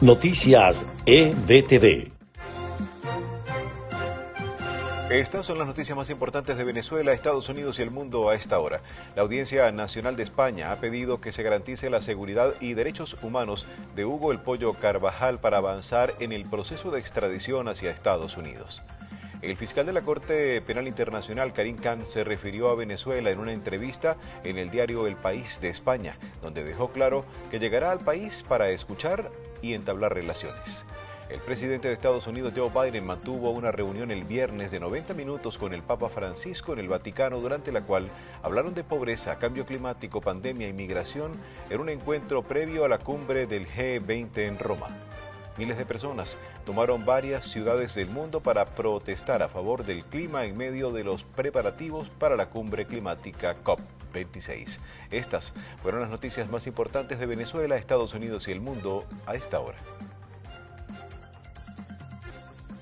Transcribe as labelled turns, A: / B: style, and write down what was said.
A: Noticias EBTV.
B: Estas son las noticias más importantes de Venezuela, Estados Unidos y el mundo a esta hora. La Audiencia Nacional de España ha pedido que se garantice la seguridad y derechos humanos de Hugo El Pollo Carvajal para avanzar en el proceso de extradición hacia Estados Unidos. El fiscal de la Corte Penal Internacional, Karim Khan, se refirió a Venezuela en una entrevista en el diario El País de España, donde dejó claro que llegará al país para escuchar y entablar relaciones. El presidente de Estados Unidos, Joe Biden, mantuvo una reunión el viernes de 90 minutos con el Papa Francisco en el Vaticano, durante la cual hablaron de pobreza, cambio climático, pandemia y migración en un encuentro previo a la cumbre del G20 en Roma. Miles de personas tomaron varias ciudades del mundo para protestar a favor del clima en medio de los preparativos para la cumbre climática COP26. Estas fueron las noticias más importantes de Venezuela, Estados Unidos y el mundo a esta hora.